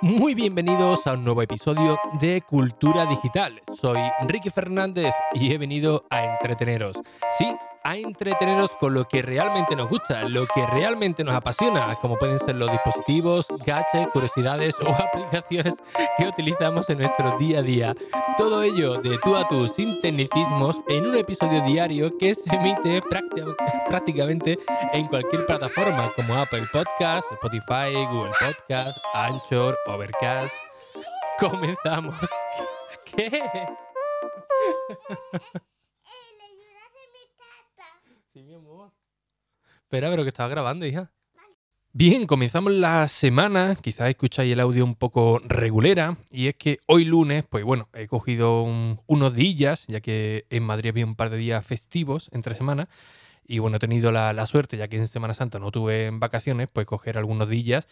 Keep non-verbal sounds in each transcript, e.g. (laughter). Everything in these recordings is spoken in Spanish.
Muy bienvenidos a un nuevo episodio de Cultura Digital. Soy Ricky Fernández y he venido a entreteneros. Sí, a entreteneros con lo que realmente nos gusta, lo que realmente nos apasiona, como pueden ser los dispositivos, gadgets, curiosidades o (laughs) aplicaciones que utilizamos en nuestro día a día. Todo ello de tú a tú, sin tecnicismos, en un episodio diario que se emite prácticamente en cualquier plataforma como Apple Podcast, Spotify, Google Podcast, Anchor, Overcast. Comenzamos. (laughs) ¿Qué? Sí, mi amor. Espera, pero que estaba grabando, hija. Bien, comenzamos la semana, quizás escucháis el audio un poco regulera, y es que hoy lunes, pues bueno, he cogido unos días, ya que en Madrid había un par de días festivos entre semanas, y bueno, he tenido la, suerte, ya que en Semana Santa no tuve vacaciones, pues coger algunos días.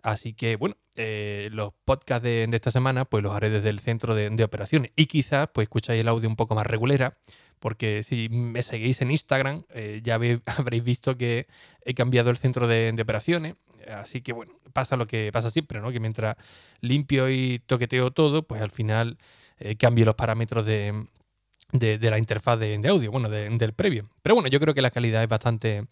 Así que bueno, eh, los podcasts de, esta semana, pues los haré desde el centro de, de operaciones, y quizás pues escucháis el audio un poco más regulera porque si me seguís en Instagram eh, ya (laughs) habréis visto que he cambiado el centro de, operaciones. Así que bueno, pasa lo que pasa siempre, ¿no? Que mientras limpio y toqueteo todo, pues al final eh, cambio los parámetros de, la interfaz de, audio, bueno, del previo. Pero bueno, yo creo que la calidad es bastante,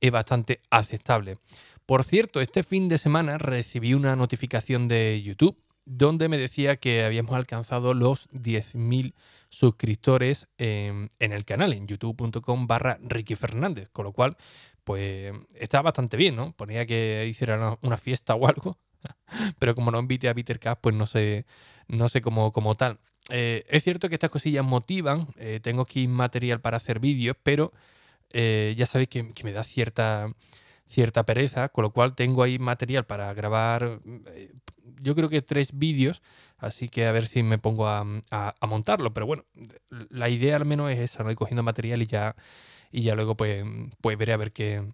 es bastante aceptable. Por cierto, este fin de semana recibí una notificación de YouTube donde me decía que habíamos alcanzado los 10.000 suscriptores en, el canal, en youtube.com barra Ricky Fernández, con lo cual, pues está bastante bien, ¿no? Ponía que hiciera una, fiesta o algo, (laughs) pero como no invite a Peter Cash, pues no sé, no sé cómo, tal. Eh, es cierto que estas cosillas motivan, eh, tengo aquí material para hacer vídeos, pero eh, ya sabéis que, me da cierta, cierta pereza, con lo cual tengo ahí material para grabar yo creo que tres vídeos, así que a ver si me pongo a, montarlo. Pero bueno, la idea al menos es esa, ¿no? Ir cogiendo material y ya, y ya luego pues, pues veré a ver qué,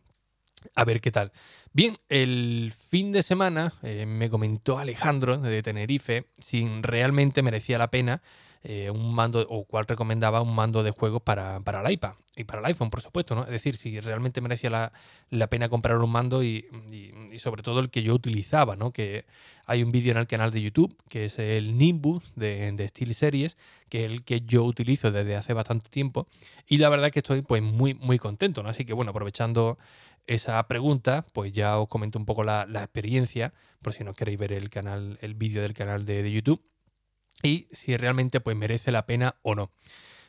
a ver qué tal. Bien, el fin de semana eh, me comentó Alejandro de Tenerife si realmente merecía la pena eh, un mando o cuál recomendaba un mando de juego para, para el iPad y para el iPhone, por supuesto, ¿no? Es decir, si realmente merecía la, pena comprar un mando y, sobre todo el que yo utilizaba, ¿no? Que hay un vídeo en el canal de YouTube que es el Nimbus de, de Steel Series, que es el que yo utilizo desde hace bastante tiempo y la verdad es que estoy pues muy, muy contento. Así que bueno, aprovechando esa pregunta, pues ya os comento un poco la, experiencia, por si no queréis ver el canal, el vídeo del canal de, de YouTube y si realmente pues merece la pena o no.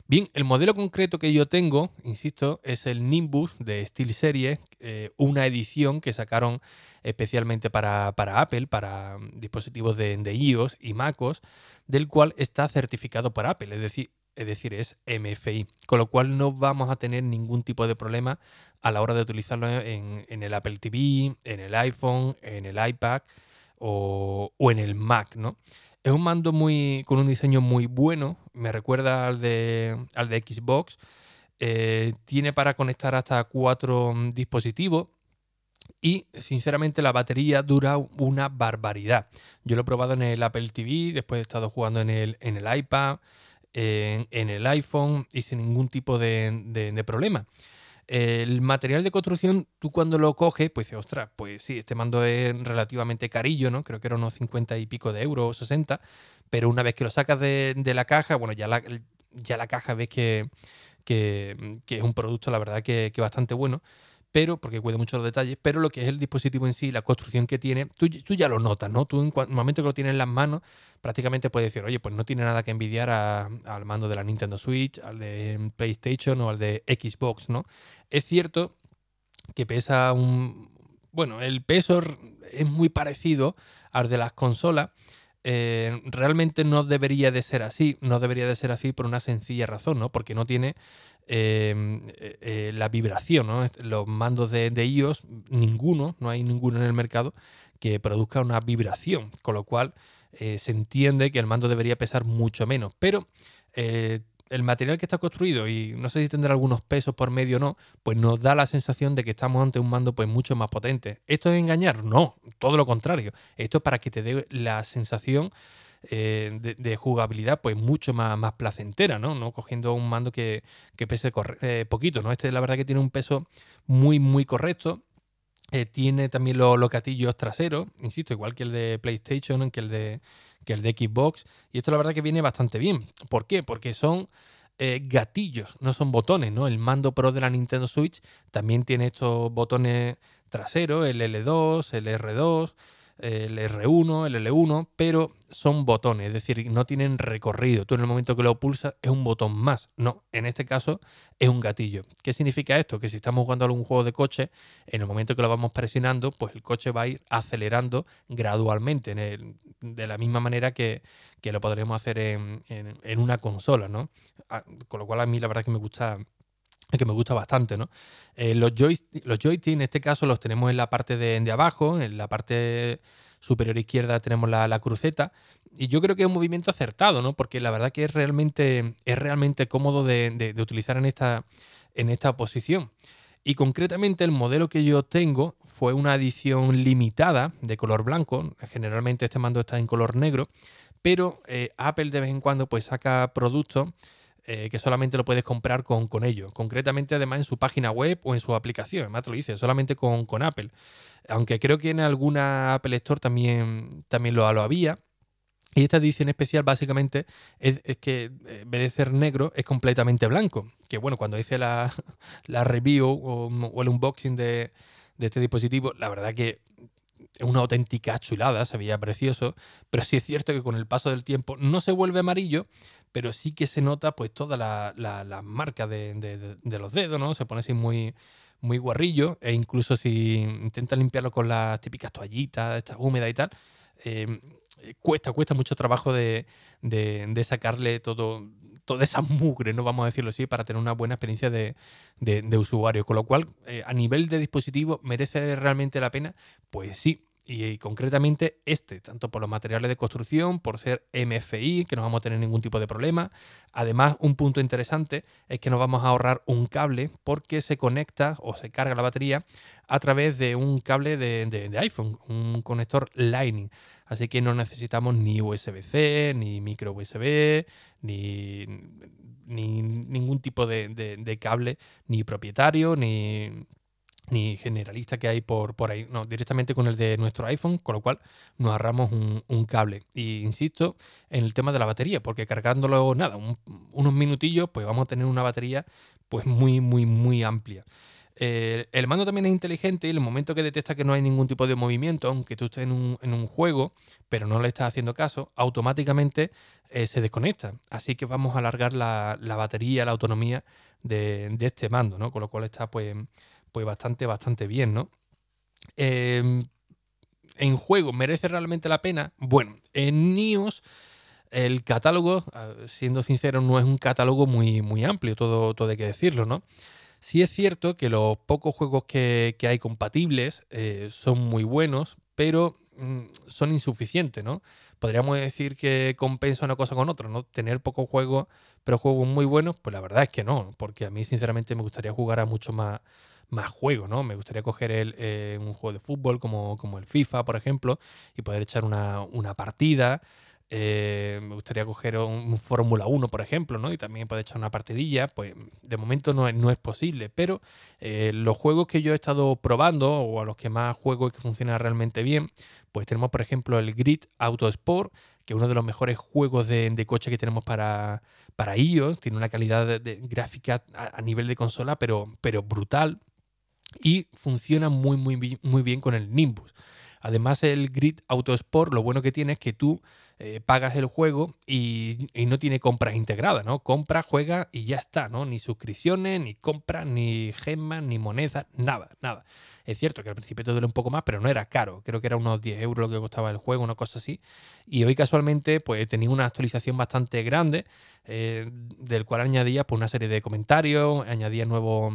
Bien, el modelo concreto que yo tengo, insisto, es el Nimbus de SteelSeries, eh, una edición que sacaron especialmente para, Apple, para mm, dispositivos de, iOS y MacOS, del cual está certificado por Apple, es decir, es decir, es MFI, con lo cual no vamos a tener ningún tipo de problema a la hora de utilizarlo en, el Apple TV, en el iPhone, en el iPad o, o en el Mac, ¿no? Es un mando muy con un diseño muy bueno, me recuerda al de, al de Xbox. Eh, tiene para conectar hasta cuatro mm, dispositivos y sinceramente la batería dura una barbaridad. Yo lo he probado en el Apple TV, después he estado jugando en el, en el iPad, en, el iPhone y sin ningún tipo de problema. El material de construcción, tú cuando lo coges, pues dices, ostras, pues sí, este mando es relativamente carillo, ¿no? Creo que era unos 50 y pico de euros, 60, pero una vez que lo sacas de, la caja, bueno, ya la, ya la caja ves que, es un producto, la verdad, que, que bastante bueno pero porque cuida mucho los detalles, pero lo que es el dispositivo en sí, la construcción que tiene, tú, ya lo notas, ¿no? Tú en el momento que lo tienes en las manos, prácticamente puedes decir, oye, pues no tiene nada que envidiar al mando de la Nintendo Switch, al de PlayStation o al de Xbox, ¿no? Es cierto que pesa un... Bueno, el peso es muy parecido al de las consolas, eh, realmente no debería de ser así, no debería de ser así por una sencilla razón, ¿no? Porque no tiene eh, eh, la vibración, ¿no? Los mandos de, iOS, ninguno, no hay ninguno en el mercado que produzca una vibración, con lo cual se entiende que el mando debería pesar mucho menos. Pero el material que está construido, y no sé si tendrá algunos pesos por medio o no, pues nos da la sensación de que estamos ante un mando pues mucho más potente. ¿Esto es engañar? No, todo lo contrario. Esto es para que te dé la sensación eh, de, jugabilidad pues mucho más, más placentera, ¿no? ¿no? Cogiendo un mando que, pese eh, poquito, ¿no? Este la verdad que tiene un peso muy, muy correcto. Eh, tiene también los, los gatillos traseros, insisto, igual que el de PlayStation, que el de, que el de Xbox. Y esto la verdad que viene bastante bien. ¿Por qué? Porque son eh, gatillos, no son botones, ¿no? El mando Pro de la Nintendo Switch también tiene estos botones traseros, el L2, el R2, el R1, el L1, pero son botones, es decir, no tienen recorrido. Tú en el momento que lo pulsas es un botón más. No, en este caso es un gatillo. ¿Qué significa esto? Que si estamos jugando algún juego de coche, en el momento que lo vamos presionando, pues el coche va a ir acelerando gradualmente, de la misma manera que, lo podremos hacer en, una consola, ¿no? Ah, con lo cual a mí la verdad que me gusta que me gusta bastante, ¿no? Eh, los, joysticks, los en este caso los tenemos en la parte de, abajo, en la parte superior izquierda tenemos la, cruceta y yo creo que es un movimiento acertado, ¿no? Porque la verdad que es realmente, es realmente cómodo de, utilizar en esta, en esta posición. Y concretamente el modelo que yo tengo fue una edición limitada de color blanco. Generalmente este mando está en color negro, pero eh, Apple de vez en cuando pues saca productos eh, que solamente lo puedes comprar con, con ellos. Concretamente, además, en su página web o en su aplicación. Además, lo dice, solamente con, Apple. Aunque creo que en alguna Apple Store también, también lo, lo había. Y esta edición especial básicamente es, que eh, en vez de ser negro es completamente blanco. Que bueno, cuando hice la, (laughs) review o, el unboxing de, de, este dispositivo, la verdad que es una auténtica chulada, se veía precioso, pero sí es cierto que con el paso del tiempo no se vuelve amarillo, pero sí que se nota pues toda la, la, marca de, los dedos, ¿no? Se pone así muy, muy guarrillo e incluso si intentas limpiarlo con las típicas toallitas, estas húmedas y tal, em, cuesta, cuesta mucho trabajo de, sacarle todo, toda esa mugre, no vamos a decirlo así, para tener una buena experiencia de, usuario. Con lo cual, eh, a nivel de dispositivo, ¿merece realmente la pena? Pues sí, y, concretamente este, tanto por los materiales de construcción, por ser MFI, que no vamos a tener ningún tipo de problema. Además, un punto interesante es que nos vamos a ahorrar un cable porque se conecta o se carga la batería a través de un cable de, iPhone, un conector Lightning. Así que no necesitamos ni USB-C, ni micro USB, ni, ni ningún tipo de cable, ni propietario, ni ni generalista que hay por, por ahí, no, directamente con el de nuestro iPhone, con lo cual nos ahorramos un, cable. Y insisto en el tema de la batería, porque cargándolo nada, unos minutillos, pues vamos a tener una batería pues muy, muy, muy amplia. Eh, el mando también es inteligente y en el momento que detecta que no hay ningún tipo de movimiento, aunque tú estés en un, juego, pero no le estás haciendo caso, automáticamente eh, se desconecta. Así que vamos a alargar la, batería, la autonomía de, de, este mando, ¿no? Con lo cual está pues pues bastante, bastante bien, ¿no? Em, en juego, ¿merece realmente la pena? Bueno, en NIOS el catálogo, siendo sincero, no es un catálogo muy, muy amplio, todo, todo hay que decirlo, ¿no? Sí es cierto que los pocos juegos que, hay compatibles eh, son muy buenos, pero mm, son insuficientes, ¿no? Podríamos decir que compensa una cosa con otra, ¿no? Tener pocos juegos, pero juegos muy buenos, pues la verdad es que no, porque a mí sinceramente me gustaría jugar a mucho más, más juego, ¿no? Me gustaría coger el, eh, un juego de fútbol como, como, el FIFA, por ejemplo, y poder echar una, partida. Eh, me gustaría coger un, Fórmula 1, por ejemplo, ¿no? Y también poder echar una partidilla. Pues de momento no es, no es posible, pero eh, los juegos que yo he estado probando o a los que más juego y que funciona realmente bien, pues tenemos, por ejemplo, el Grid Auto Sport, que es uno de los mejores juegos de, coche que tenemos para, para iOS. Tiene una calidad de, gráfica a, a, nivel de consola, pero, pero brutal y funciona muy, muy, muy bien con el Nimbus. Además, el Grid Autosport, lo bueno que tiene es que tú eh, pagas el juego y, no tiene compras integradas, ¿no? Compra, juega y ya está, ¿no? Ni suscripciones, ni compras, ni gemas, ni monedas, nada, nada. Es cierto que al principio te duele un poco más, pero no era caro. Creo que era unos 10 euros lo que costaba el juego, una cosa así. Y hoy casualmente, pues tenía una actualización bastante grande, eh, del cual añadía pues, una serie de comentarios, añadía nuevos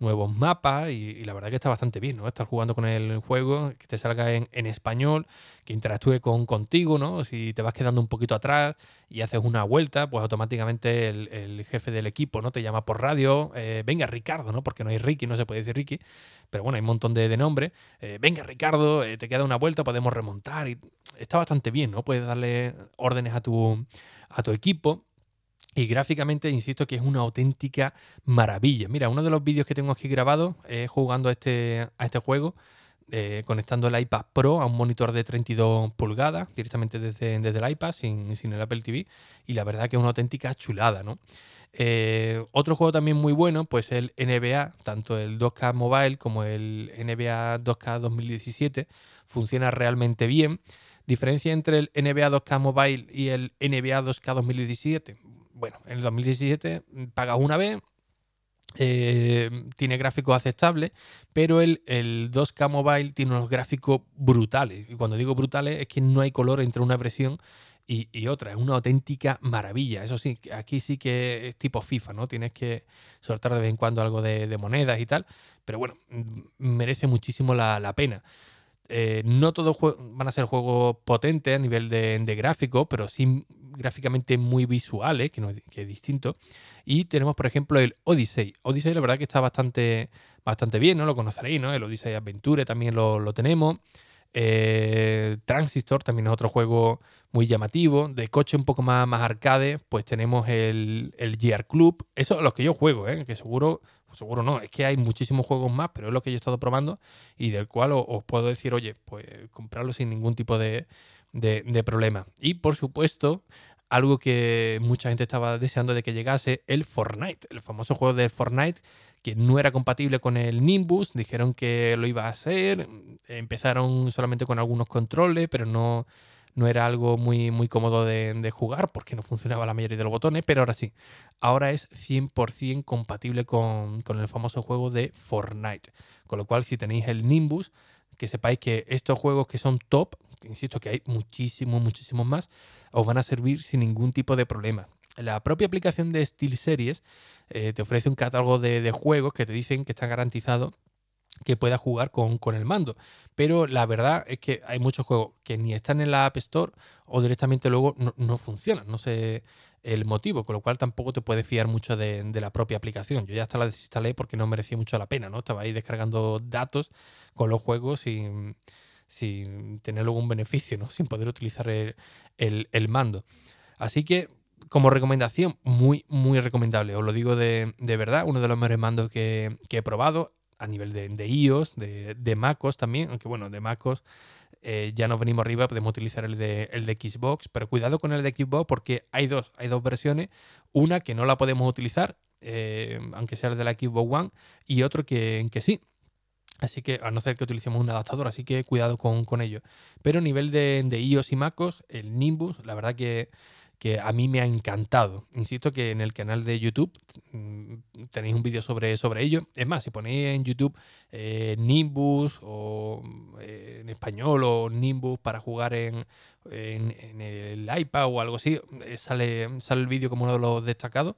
nuevos mapas y, la verdad que está bastante bien, ¿no? Estar jugando con el juego, que te salga en, español, que interactúe con, contigo, ¿no? Si te vas quedando un poquito atrás y haces una vuelta, pues automáticamente el, jefe del equipo, ¿no? Te llama por radio, eh, venga Ricardo, ¿no? Porque no hay Ricky, no se puede decir Ricky, pero bueno, hay un montón de, nombres. Eh, venga Ricardo, eh, te queda una vuelta, podemos remontar y está bastante bien, ¿no? Puedes darle órdenes a tu, a tu equipo y gráficamente, insisto que es una auténtica maravilla. Mira, uno de los vídeos que tengo aquí grabado es jugando a este, a este juego eh, conectando el iPad Pro a un monitor de 32 pulgadas directamente desde, desde el iPad sin, sin, el Apple TV y la verdad que es una auténtica chulada, ¿no? Eh, otro juego también muy bueno, pues el NBA, tanto el 2K Mobile como el NBA 2K 2017, funciona realmente bien. Diferencia entre el NBA 2K Mobile y el NBA 2K 2017. Bueno, en el 2017 pagas una vez, eh, tiene gráficos aceptables, pero el, el, 2K Mobile tiene unos gráficos brutales. Y cuando digo brutales es que no hay color entre una versión y, otra. Es una auténtica maravilla. Eso sí, aquí sí que es tipo FIFA, ¿no? Tienes que soltar de vez en cuando algo de, monedas y tal. Pero bueno, merece muchísimo la, pena. Eh, no todos van a ser juegos potentes a nivel de, gráfico, pero sí gráficamente muy visuales, que, no, que es distinto. Y tenemos, por ejemplo, el Odyssey. Odyssey, la verdad que está bastante, bastante bien, ¿no? Lo conoceréis, ¿no? El Odyssey Adventure también lo, tenemos. Eh, Transistor también es otro juego muy llamativo. De coche un poco más, más arcade, pues tenemos el, el GR Club. Eso es lo que yo juego, ¿eh? que seguro, seguro no, es que hay muchísimos juegos más, pero es lo que yo he estado probando y del cual os, puedo decir, oye, pues comprarlo sin ningún tipo de, de problema. Y por supuesto, algo que mucha gente estaba deseando de que llegase, el Fortnite, el famoso juego de Fortnite que no era compatible con el Nimbus, dijeron que lo iba a hacer, empezaron solamente con algunos controles, pero no, no era algo muy, muy cómodo de, jugar porque no funcionaba la mayoría de los botones, pero ahora sí, ahora es 100% compatible con, con el famoso juego de Fortnite. Con lo cual, si tenéis el Nimbus, que sepáis que estos juegos que son top, insisto que hay muchísimos, muchísimos más, os van a servir sin ningún tipo de problema. La propia aplicación de SteelSeries eh, te ofrece un catálogo de, juegos que te dicen que está garantizado que puedas jugar con, el mando. Pero la verdad es que hay muchos juegos que ni están en la App Store o directamente luego no, funcionan. No sé el motivo, con lo cual tampoco te puedes fiar mucho de, la propia aplicación. Yo ya hasta la desinstalé porque no merecía mucho la pena, ¿no? Estaba ahí descargando datos con los juegos sin, sin tener luego un beneficio, ¿no? (laughs) Sin poder utilizar el, el mando. Así que como recomendación, muy, muy recomendable. Os lo digo de, verdad, uno de los mejores mandos que, he probado a nivel de, iOS, de, de, MacOS también, aunque bueno, de MacOS eh, ya nos venimos arriba, podemos utilizar el de, el de Xbox, pero cuidado con el de Xbox porque hay dos, hay dos versiones, una que no la podemos utilizar, eh, aunque sea el de la Xbox One, y otro que, que sí. Así que, a no ser que utilicemos un adaptador, así que cuidado con, con ello. Pero a nivel de, de iOS y MacOS, el Nimbus, la verdad que que a mí me ha encantado. Insisto que en el canal de YouTube mm, tenéis un vídeo sobre, sobre ello. Es más, si ponéis en YouTube eh, Nimbus o eh, en español o Nimbus para jugar en, en, el iPad o algo así, eh, sale, sale el vídeo como uno de los destacados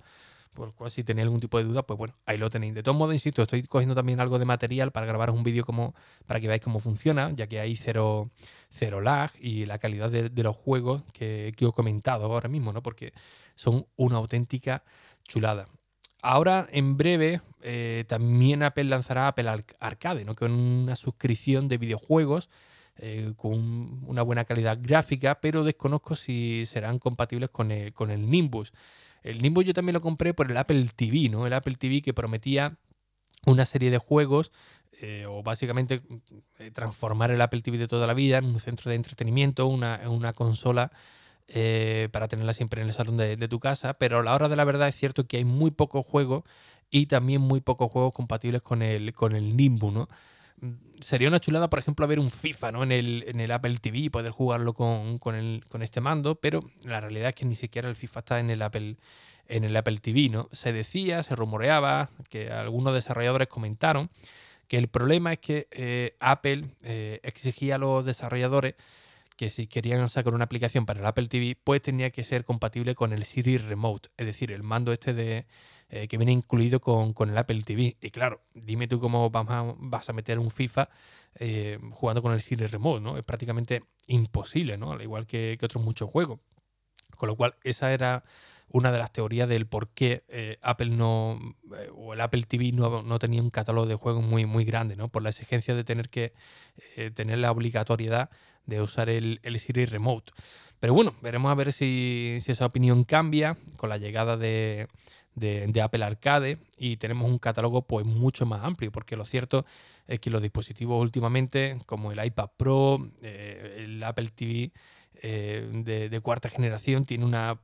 por lo cual si tenéis algún tipo de duda, pues bueno, ahí lo tenéis. De todos modos, insisto, estoy cogiendo también algo de material para grabaros un vídeo como para que veáis cómo funciona, ya que hay cero, cero lag y la calidad de, los juegos que, que, os he comentado ahora mismo, ¿no? Porque son una auténtica chulada. Ahora, en breve, eh, también Apple lanzará Apple Arcade, ¿no? Con una suscripción de videojuegos eh, con una buena calidad gráfica, pero desconozco si serán compatibles con el, con el Nimbus. El Nimbus yo también lo compré por el Apple TV, ¿no? El Apple TV que prometía una serie de juegos eh, o básicamente eh, transformar el Apple TV de toda la vida en un centro de entretenimiento, una, una consola eh, para tenerla siempre en el salón de, tu casa, pero a la hora de la verdad es cierto que hay muy pocos juegos y también muy pocos juegos compatibles con el, con el Nimbus, ¿no? Sería una chulada, por ejemplo, ver un FIFA ¿no? en, el, en el Apple TV y poder jugarlo con, el, con este mando, pero la realidad es que ni siquiera el FIFA está en el Apple en el Apple TV, ¿no? Se decía, se rumoreaba, que algunos desarrolladores comentaron que el problema es que eh, Apple eh, exigía a los desarrolladores que si querían sacar una aplicación para el Apple TV, pues tenía que ser compatible con el Siri Remote, es decir, el mando este de, eh, que viene incluido con, el Apple TV. Y claro, dime tú cómo vas a, meter un FIFA eh, jugando con el Siri Remote, ¿no? Es prácticamente imposible, ¿no? Al igual que, otros muchos juegos. Con lo cual, esa era una de las teorías del por qué eh, Apple no o el Apple TV no, tenía un catálogo de juegos muy, muy grande, ¿no? Por la exigencia de tener que tener la obligatoriedad de usar el, el, Siri Remote. Pero bueno, veremos a ver si, si esa opinión cambia con la llegada de, de, Apple Arcade y tenemos un catálogo pues mucho más amplio, porque lo cierto es que los dispositivos últimamente, como el iPad Pro, eh, el Apple TV eh, de, cuarta generación, tiene una,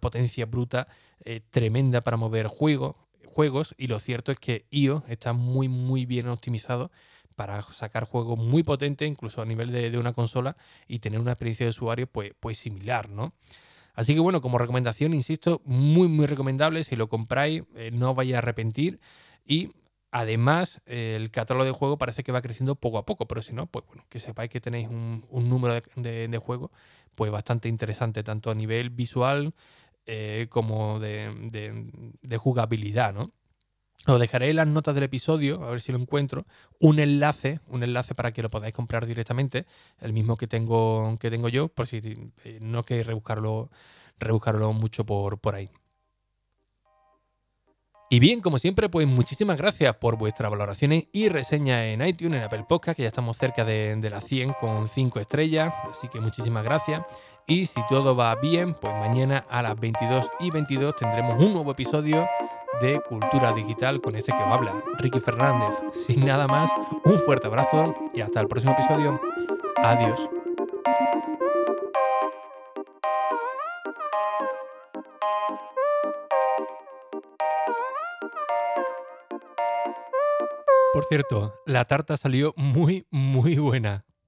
potencia bruta eh, tremenda para mover juegos, juegos y lo cierto es que iOS está muy muy bien optimizado para sacar juegos muy potentes, incluso a nivel de, una consola, y tener una experiencia de usuario pues, pues similar, ¿no? Así que bueno, como recomendación, insisto, muy muy recomendable. Si lo compráis, eh, no vais a arrepentir. Y además, el catálogo de juego parece que va creciendo poco a poco. Pero si no, pues bueno, que sepáis que tenéis un, número de, juegos pues bastante interesante, tanto a nivel visual eh, como de jugabilidad, ¿no? Os dejaré en las notas del episodio, a ver si lo encuentro, un enlace, un enlace para que lo podáis comprar directamente, el mismo que tengo, que tengo yo, por si eh, no queréis rebuscarlo, rebuscarlo mucho por, por ahí. Y bien, como siempre, pues muchísimas gracias por vuestras valoraciones y reseñas en iTunes, en Apple Podcast, que ya estamos cerca de, las 100 con 5 estrellas, así que muchísimas gracias. Y si todo va bien, pues mañana a las 22 y 22 tendremos un nuevo episodio de Cultura Digital con ese que os habla, Ricky Fernández. Sin nada más, un fuerte abrazo y hasta el próximo episodio. Adiós. Por cierto, la tarta salió muy, muy buena.